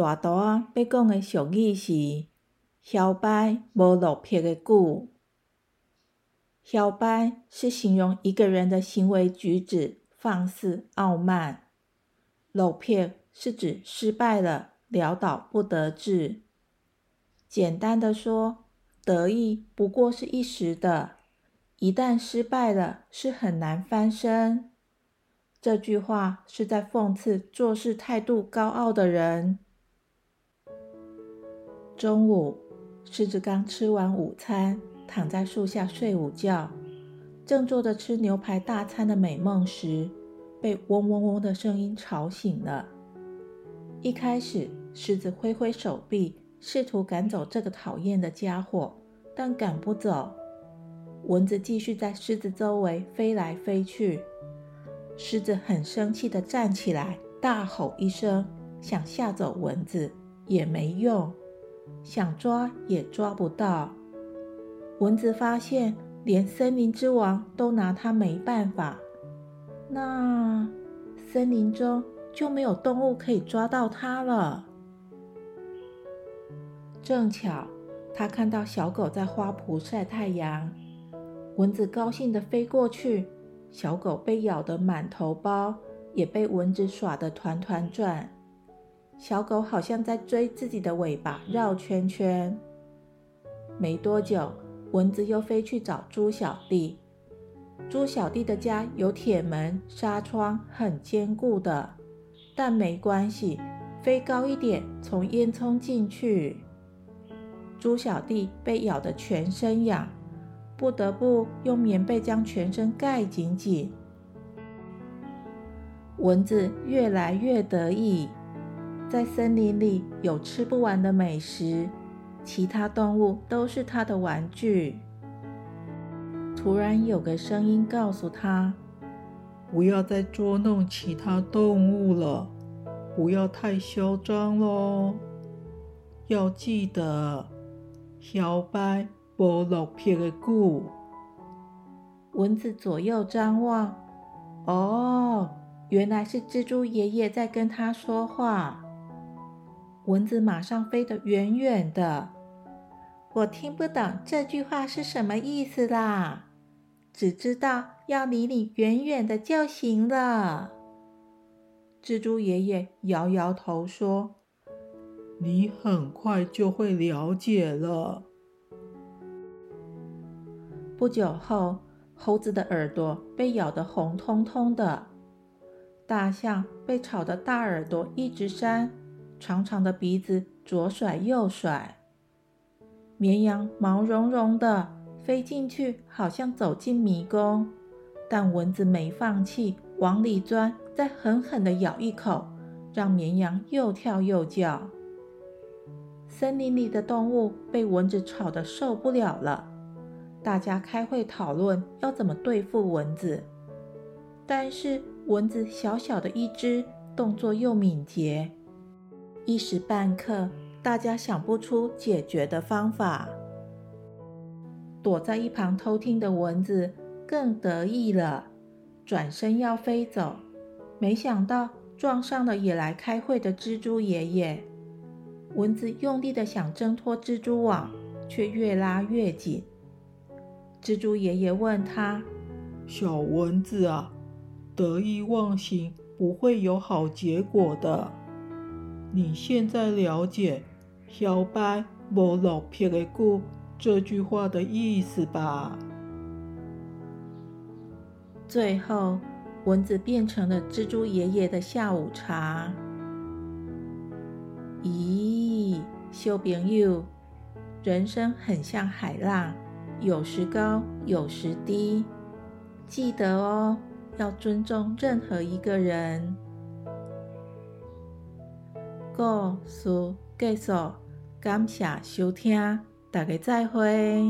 大图啊，要讲的俗语是“嚣摆无落魄的久”。嚣摆是形容一个人的行为举止放肆傲慢，落魄是指失败了，潦倒不得志。简单的说，得意不过是一时的，一旦失败了，是很难翻身。这句话是在讽刺做事态度高傲的人。中午，狮子刚吃完午餐，躺在树下睡午觉，正做着吃牛排大餐的美梦时，被嗡嗡嗡的声音吵醒了。一开始，狮子挥挥手臂，试图赶走这个讨厌的家伙，但赶不走。蚊子继续在狮子周围飞来飞去。狮子很生气地站起来，大吼一声，想吓走蚊子，也没用。想抓也抓不到。蚊子发现，连森林之王都拿它没办法，那森林中就没有动物可以抓到它了。正巧，他看到小狗在花圃晒太阳，蚊子高兴地飞过去，小狗被咬得满头包，也被蚊子耍得团团转。小狗好像在追自己的尾巴，绕圈圈。没多久，蚊子又飞去找猪小弟。猪小弟的家有铁门、纱窗，很坚固的。但没关系，飞高一点，从烟囱进去。猪小弟被咬得全身痒，不得不用棉被将全身盖紧紧。蚊子越来越得意。在森林里有吃不完的美食，其他动物都是它的玩具。突然有个声音告诉他：“不要再捉弄其他动物了，不要太嚣张喽！要记得，小白不落撇的故。”蚊子左右张望，哦，原来是蜘蛛爷爷在跟他说话。蚊子马上飞得远远的，我听不懂这句话是什么意思啦，只知道要离你远远的就行了。蜘蛛爷爷摇摇头说：“你很快就会了解了。”不久后，猴子的耳朵被咬得红彤彤的，大象被吵得大耳朵一直扇。长长的鼻子左甩右甩，绵羊毛茸茸的飞进去，好像走进迷宫。但蚊子没放弃，往里钻，再狠狠地咬一口，让绵羊又跳又叫。森林里的动物被蚊子吵得受不了了，大家开会讨论要怎么对付蚊子。但是蚊子小小的一只，动作又敏捷。一时半刻，大家想不出解决的方法。躲在一旁偷听的蚊子更得意了，转身要飞走，没想到撞上了也来开会的蜘蛛爷爷。蚊子用力的想挣脱蜘蛛网，却越拉越紧。蜘蛛爷爷问他：“小蚊子啊，得意忘形不会有好结果的。”你现在了解“小白无落魄的故”这句话的意思吧？最后，蚊子变成了蜘蛛爷爷的下午茶。咦，小朋友，人生很像海浪，有时高，有时低，记得哦，要尊重任何一个人。故事结束，感谢收听，大家再会。